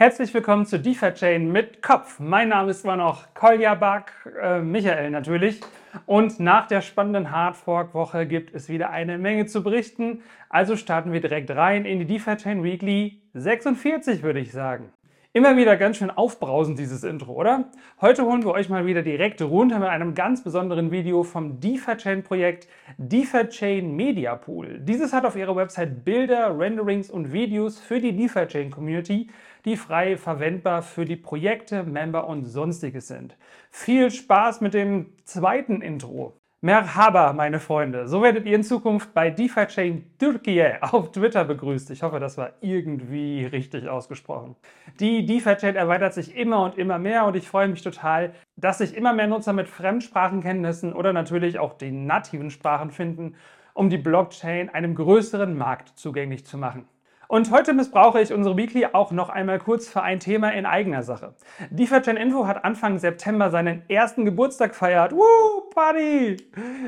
Herzlich willkommen zu DeFi-Chain mit Kopf. Mein Name ist immer noch Kolja Back, äh, Michael natürlich. Und nach der spannenden Hardfork-Woche gibt es wieder eine Menge zu berichten. Also starten wir direkt rein in die DeFi-Chain Weekly 46, würde ich sagen. Immer wieder ganz schön aufbrausend dieses Intro, oder? Heute holen wir euch mal wieder direkt runter mit einem ganz besonderen Video vom DeFi-Chain-Projekt DeFi-Chain Media Pool. Dieses hat auf ihrer Website Bilder, Renderings und Videos für die DeFi-Chain-Community die frei verwendbar für die Projekte, Member und sonstiges sind. Viel Spaß mit dem zweiten Intro. Merhaba, meine Freunde. So werdet ihr in Zukunft bei DeFi Chain Türkei auf Twitter begrüßt. Ich hoffe, das war irgendwie richtig ausgesprochen. Die DeFi Chain erweitert sich immer und immer mehr und ich freue mich total, dass sich immer mehr Nutzer mit Fremdsprachenkenntnissen oder natürlich auch den nativen Sprachen finden, um die Blockchain einem größeren Markt zugänglich zu machen. Und heute missbrauche ich unsere Weekly auch noch einmal kurz für ein Thema in eigener Sache. DeFi Info hat Anfang September seinen ersten Geburtstag feiert. Woo, Party!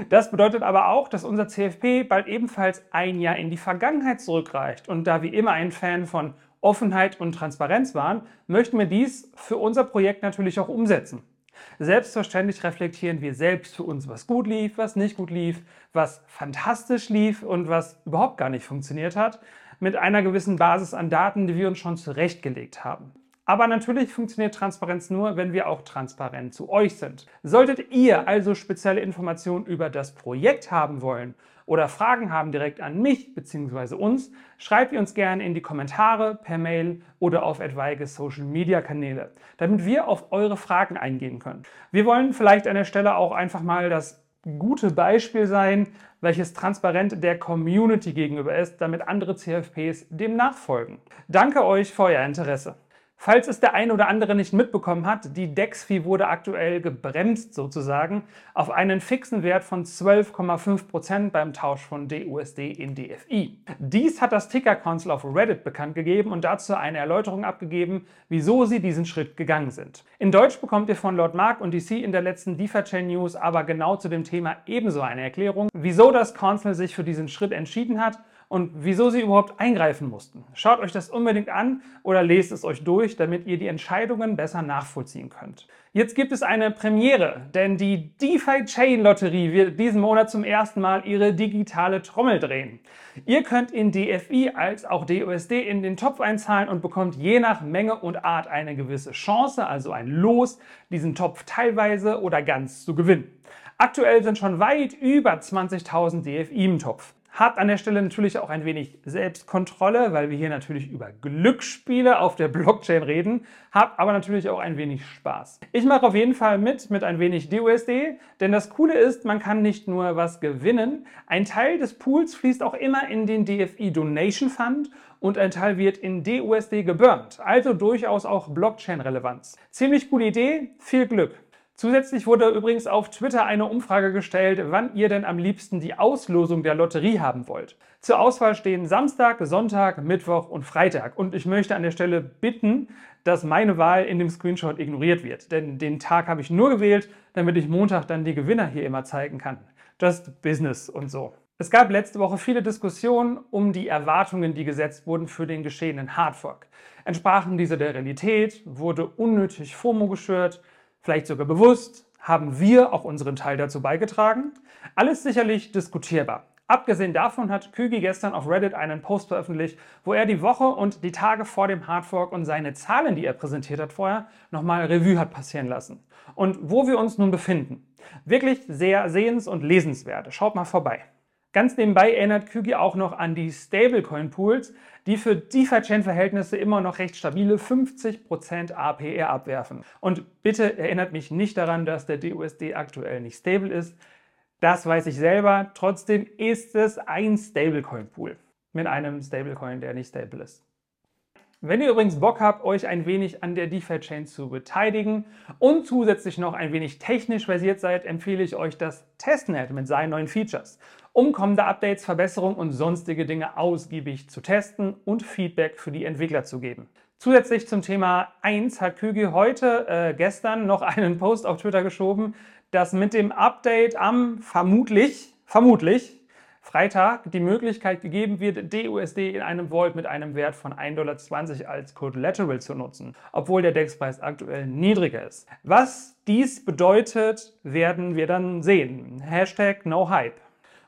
Das bedeutet aber auch, dass unser CFP bald ebenfalls ein Jahr in die Vergangenheit zurückreicht. Und da wir immer ein Fan von Offenheit und Transparenz waren, möchten wir dies für unser Projekt natürlich auch umsetzen. Selbstverständlich reflektieren wir selbst für uns, was gut lief, was nicht gut lief, was fantastisch lief und was überhaupt gar nicht funktioniert hat mit einer gewissen Basis an Daten, die wir uns schon zurechtgelegt haben. Aber natürlich funktioniert Transparenz nur, wenn wir auch transparent zu euch sind. Solltet ihr also spezielle Informationen über das Projekt haben wollen oder Fragen haben direkt an mich bzw. uns, schreibt ihr uns gerne in die Kommentare, per Mail oder auf etwaige Social Media Kanäle, damit wir auf eure Fragen eingehen können. Wir wollen vielleicht an der Stelle auch einfach mal das gute Beispiel sein, welches transparent der Community gegenüber ist, damit andere CFPs dem nachfolgen. Danke euch für euer Interesse. Falls es der eine oder andere nicht mitbekommen hat, die DEX-Fee wurde aktuell gebremst sozusagen auf einen fixen Wert von 12,5% beim Tausch von DUSD in DFI. Dies hat das Ticker Council auf Reddit bekannt gegeben und dazu eine Erläuterung abgegeben, wieso sie diesen Schritt gegangen sind. In Deutsch bekommt ihr von Lord Mark und DC in der letzten DeFi-Chain News aber genau zu dem Thema ebenso eine Erklärung, wieso das Council sich für diesen Schritt entschieden hat und wieso sie überhaupt eingreifen mussten. Schaut euch das unbedingt an oder lest es euch durch, damit ihr die Entscheidungen besser nachvollziehen könnt. Jetzt gibt es eine Premiere, denn die DeFi Chain Lotterie wird diesen Monat zum ersten Mal ihre digitale Trommel drehen. Ihr könnt in DFI als auch DUSD in den Topf einzahlen und bekommt je nach Menge und Art eine gewisse Chance, also ein Los, diesen Topf teilweise oder ganz zu gewinnen. Aktuell sind schon weit über 20.000 DFI im Topf. Habt an der Stelle natürlich auch ein wenig Selbstkontrolle, weil wir hier natürlich über Glücksspiele auf der Blockchain reden. Habt aber natürlich auch ein wenig Spaß. Ich mache auf jeden Fall mit mit ein wenig DUSD, denn das Coole ist, man kann nicht nur was gewinnen. Ein Teil des Pools fließt auch immer in den DFI Donation Fund und ein Teil wird in DUSD geburnt. Also durchaus auch Blockchain-Relevanz. Ziemlich coole Idee, viel Glück! Zusätzlich wurde übrigens auf Twitter eine Umfrage gestellt, wann ihr denn am liebsten die Auslosung der Lotterie haben wollt. Zur Auswahl stehen Samstag, Sonntag, Mittwoch und Freitag. Und ich möchte an der Stelle bitten, dass meine Wahl in dem Screenshot ignoriert wird. Denn den Tag habe ich nur gewählt, damit ich Montag dann die Gewinner hier immer zeigen kann. Just Business und so. Es gab letzte Woche viele Diskussionen um die Erwartungen, die gesetzt wurden für den geschehenen Hardfork. Entsprachen diese der Realität? Wurde unnötig FOMO geschürt? Vielleicht sogar bewusst, haben wir auch unseren Teil dazu beigetragen? Alles sicherlich diskutierbar. Abgesehen davon hat Kügi gestern auf Reddit einen Post veröffentlicht, wo er die Woche und die Tage vor dem Hardfork und seine Zahlen, die er präsentiert hat vorher, nochmal Revue hat passieren lassen. Und wo wir uns nun befinden. Wirklich sehr sehens- und lesenswert. Schaut mal vorbei. Ganz nebenbei erinnert Kügi auch noch an die Stablecoin-Pools, die für DeFi-Chain-Verhältnisse immer noch recht stabile 50% APR abwerfen. Und bitte erinnert mich nicht daran, dass der DUSD aktuell nicht stable ist. Das weiß ich selber. Trotzdem ist es ein Stablecoin-Pool mit einem Stablecoin, der nicht stable ist. Wenn ihr übrigens Bock habt, euch ein wenig an der DeFi-Chain zu beteiligen und zusätzlich noch ein wenig technisch versiert seid, empfehle ich euch das Testnet mit seinen neuen Features, um kommende Updates, Verbesserungen und sonstige Dinge ausgiebig zu testen und Feedback für die Entwickler zu geben. Zusätzlich zum Thema 1 hat Kügi heute, äh, gestern noch einen Post auf Twitter geschoben, dass mit dem Update am vermutlich, vermutlich Freitag die Möglichkeit gegeben wird, DUSD in einem Vault mit einem Wert von 1,20 Dollar als Collateral zu nutzen, obwohl der DEX-Preis aktuell niedriger ist. Was dies bedeutet, werden wir dann sehen. Hashtag NoHype.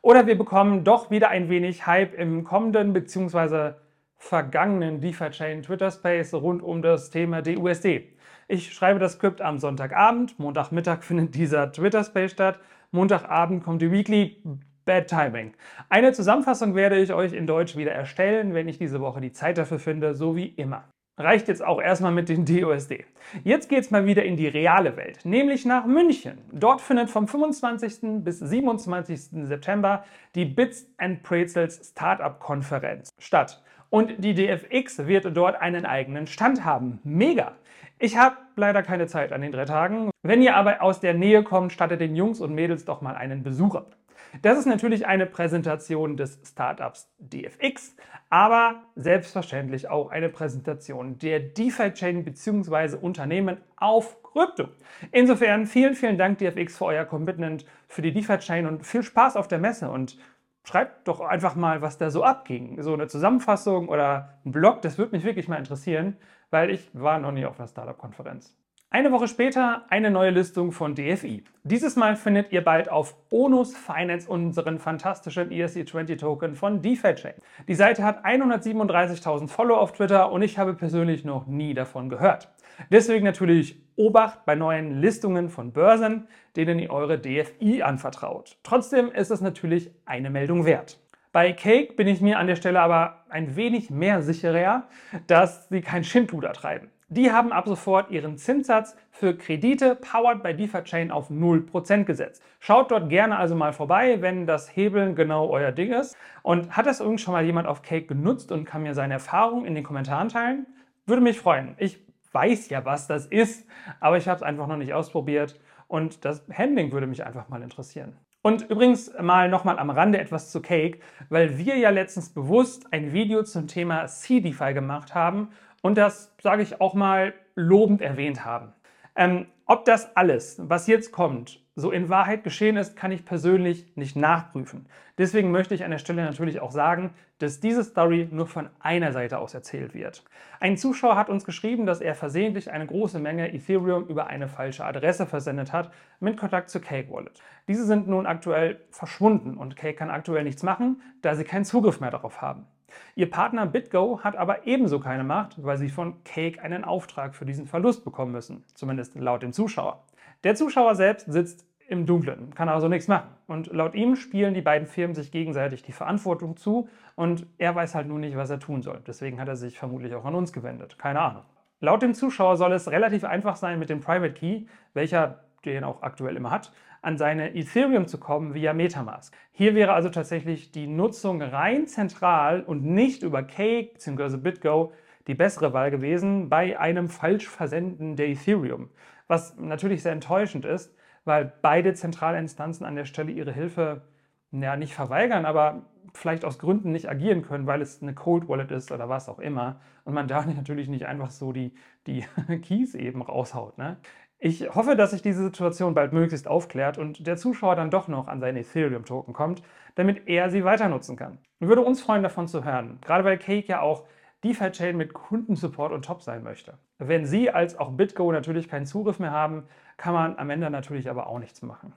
Oder wir bekommen doch wieder ein wenig Hype im kommenden bzw. vergangenen DeFi-Chain Twitter Space rund um das Thema DUSD. Ich schreibe das Skript am Sonntagabend, Montagmittag findet dieser Twitter Space statt, Montagabend kommt die Weekly Bad Timing. Eine Zusammenfassung werde ich euch in Deutsch wieder erstellen, wenn ich diese Woche die Zeit dafür finde, so wie immer. Reicht jetzt auch erstmal mit den DOSD. Jetzt geht's mal wieder in die reale Welt, nämlich nach München. Dort findet vom 25. bis 27. September die Bits and Pretzels Startup Konferenz statt. Und die DFX wird dort einen eigenen Stand haben. Mega! Ich habe leider keine Zeit an den drei Tagen. Wenn ihr aber aus der Nähe kommt, stattet den Jungs und Mädels doch mal einen Besuch ab. Das ist natürlich eine Präsentation des Startups DFX, aber selbstverständlich auch eine Präsentation der DeFi-Chain bzw. Unternehmen auf Krypto. Insofern vielen, vielen Dank DFX für euer Commitment für die DeFi-Chain und viel Spaß auf der Messe und schreibt doch einfach mal, was da so abging. So eine Zusammenfassung oder ein Blog, das würde mich wirklich mal interessieren, weil ich war noch nie auf einer Startup-Konferenz. Eine Woche später eine neue Listung von DFI. Dieses Mal findet ihr bald auf Onus Finance unseren fantastischen ERC20 Token von DeFi Chain. Die Seite hat 137.000 Follower auf Twitter und ich habe persönlich noch nie davon gehört. Deswegen natürlich Obacht bei neuen Listungen von Börsen, denen ihr eure DFI anvertraut. Trotzdem ist es natürlich eine Meldung wert. Bei Cake bin ich mir an der Stelle aber ein wenig mehr sicherer, dass sie kein Schindluder treiben. Die haben ab sofort ihren Zinssatz für Kredite powered by DeFi-Chain auf 0% gesetzt. Schaut dort gerne also mal vorbei, wenn das Hebeln genau euer Ding ist. Und hat das irgend schon mal jemand auf Cake genutzt und kann mir seine Erfahrungen in den Kommentaren teilen? Würde mich freuen. Ich weiß ja, was das ist, aber ich habe es einfach noch nicht ausprobiert und das Handling würde mich einfach mal interessieren. Und übrigens mal nochmal am Rande etwas zu Cake, weil wir ja letztens bewusst ein Video zum Thema CDeFi gemacht haben und das, sage ich auch mal, lobend erwähnt haben. Ähm, ob das alles, was jetzt kommt, so in Wahrheit geschehen ist, kann ich persönlich nicht nachprüfen. Deswegen möchte ich an der Stelle natürlich auch sagen, dass diese Story nur von einer Seite aus erzählt wird. Ein Zuschauer hat uns geschrieben, dass er versehentlich eine große Menge Ethereum über eine falsche Adresse versendet hat mit Kontakt zu Cake Wallet. Diese sind nun aktuell verschwunden und Cake kann aktuell nichts machen, da sie keinen Zugriff mehr darauf haben. Ihr Partner BitGo hat aber ebenso keine Macht, weil sie von Cake einen Auftrag für diesen Verlust bekommen müssen, zumindest laut dem Zuschauer. Der Zuschauer selbst sitzt im Dunkeln, kann also nichts machen. Und laut ihm spielen die beiden Firmen sich gegenseitig die Verantwortung zu und er weiß halt nur nicht, was er tun soll. Deswegen hat er sich vermutlich auch an uns gewendet. Keine Ahnung. Laut dem Zuschauer soll es relativ einfach sein, mit dem Private Key, welcher den auch aktuell immer hat, an seine Ethereum zu kommen via Metamask. Hier wäre also tatsächlich die Nutzung rein zentral und nicht über Cake bzw. BitGo die bessere Wahl gewesen bei einem Falschversenden der Ethereum. Was natürlich sehr enttäuschend ist, weil beide Zentralinstanzen an der Stelle ihre Hilfe ja, nicht verweigern, aber vielleicht aus Gründen nicht agieren können, weil es eine Cold Wallet ist oder was auch immer. Und man da natürlich nicht einfach so die, die Keys eben raushaut. Ne? Ich hoffe, dass sich diese Situation bald möglichst aufklärt und der Zuschauer dann doch noch an seine Ethereum-Token kommt, damit er sie weiter nutzen kann. Und würde uns freuen, davon zu hören, gerade weil Cake ja auch DeFi-Chain mit Kundensupport und top sein möchte. Wenn Sie als auch BitGo natürlich keinen Zugriff mehr haben, kann man am Ende natürlich aber auch nichts machen.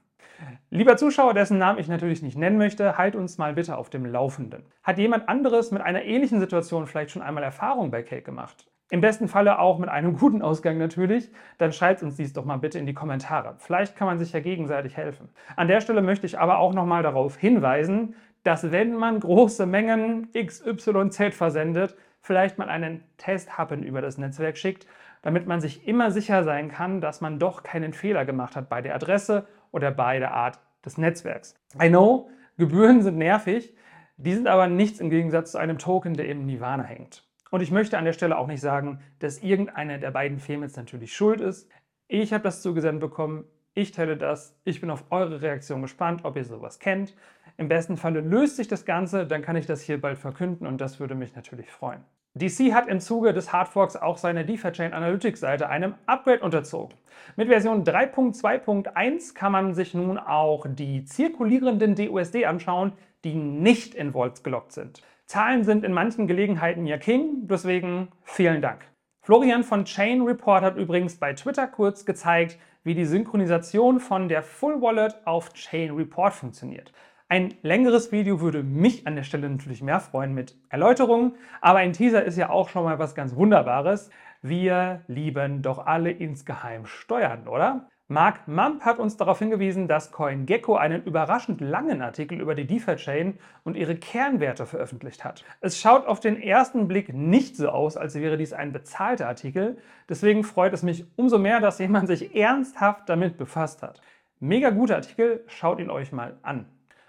Lieber Zuschauer, dessen Namen ich natürlich nicht nennen möchte, halt uns mal bitte auf dem Laufenden. Hat jemand anderes mit einer ähnlichen Situation vielleicht schon einmal Erfahrung bei Cake gemacht? Im besten Falle auch mit einem guten Ausgang natürlich, dann schreibt uns dies doch mal bitte in die Kommentare. Vielleicht kann man sich ja gegenseitig helfen. An der Stelle möchte ich aber auch nochmal darauf hinweisen, dass wenn man große Mengen XYZ versendet, vielleicht mal einen Testhappen über das Netzwerk schickt, damit man sich immer sicher sein kann, dass man doch keinen Fehler gemacht hat bei der Adresse oder bei der Art des Netzwerks. I know, Gebühren sind nervig, die sind aber nichts im Gegensatz zu einem Token, der im Nirvana hängt. Und ich möchte an der Stelle auch nicht sagen, dass irgendeine der beiden jetzt natürlich schuld ist. Ich habe das zugesendet bekommen, ich teile das, ich bin auf eure Reaktion gespannt, ob ihr sowas kennt. Im besten Falle löst sich das Ganze, dann kann ich das hier bald verkünden und das würde mich natürlich freuen. DC hat im Zuge des Hardforks auch seine DeFi-Chain Analytics-Seite einem Upgrade unterzogen. Mit Version 3.2.1 kann man sich nun auch die zirkulierenden DUSD anschauen, die nicht in Volts gelockt sind. Zahlen sind in manchen Gelegenheiten ja King, deswegen vielen Dank. Florian von Chain Report hat übrigens bei Twitter kurz gezeigt, wie die Synchronisation von der Full Wallet auf Chain Report funktioniert. Ein längeres Video würde mich an der Stelle natürlich mehr freuen mit Erläuterungen, aber ein Teaser ist ja auch schon mal was ganz Wunderbares. Wir lieben doch alle insgeheim Steuern, oder? Mark Mump hat uns darauf hingewiesen, dass CoinGecko einen überraschend langen Artikel über die DeFi-Chain und ihre Kernwerte veröffentlicht hat. Es schaut auf den ersten Blick nicht so aus, als wäre dies ein bezahlter Artikel. Deswegen freut es mich umso mehr, dass jemand sich ernsthaft damit befasst hat. Mega guter Artikel, schaut ihn euch mal an.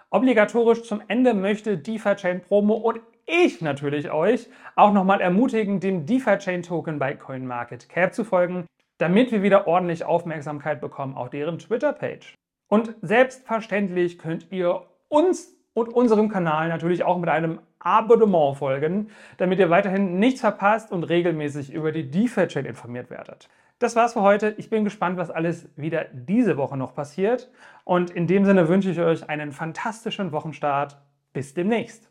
Obligatorisch zum Ende möchte DeFi-Chain Promo und ich natürlich euch auch nochmal ermutigen, dem DeFi-Chain Token bei CoinMarketCap zu folgen damit wir wieder ordentlich Aufmerksamkeit bekommen auf deren Twitter-Page. Und selbstverständlich könnt ihr uns und unserem Kanal natürlich auch mit einem Abonnement folgen, damit ihr weiterhin nichts verpasst und regelmäßig über die DeFi-Chain informiert werdet. Das war's für heute. Ich bin gespannt, was alles wieder diese Woche noch passiert. Und in dem Sinne wünsche ich euch einen fantastischen Wochenstart. Bis demnächst.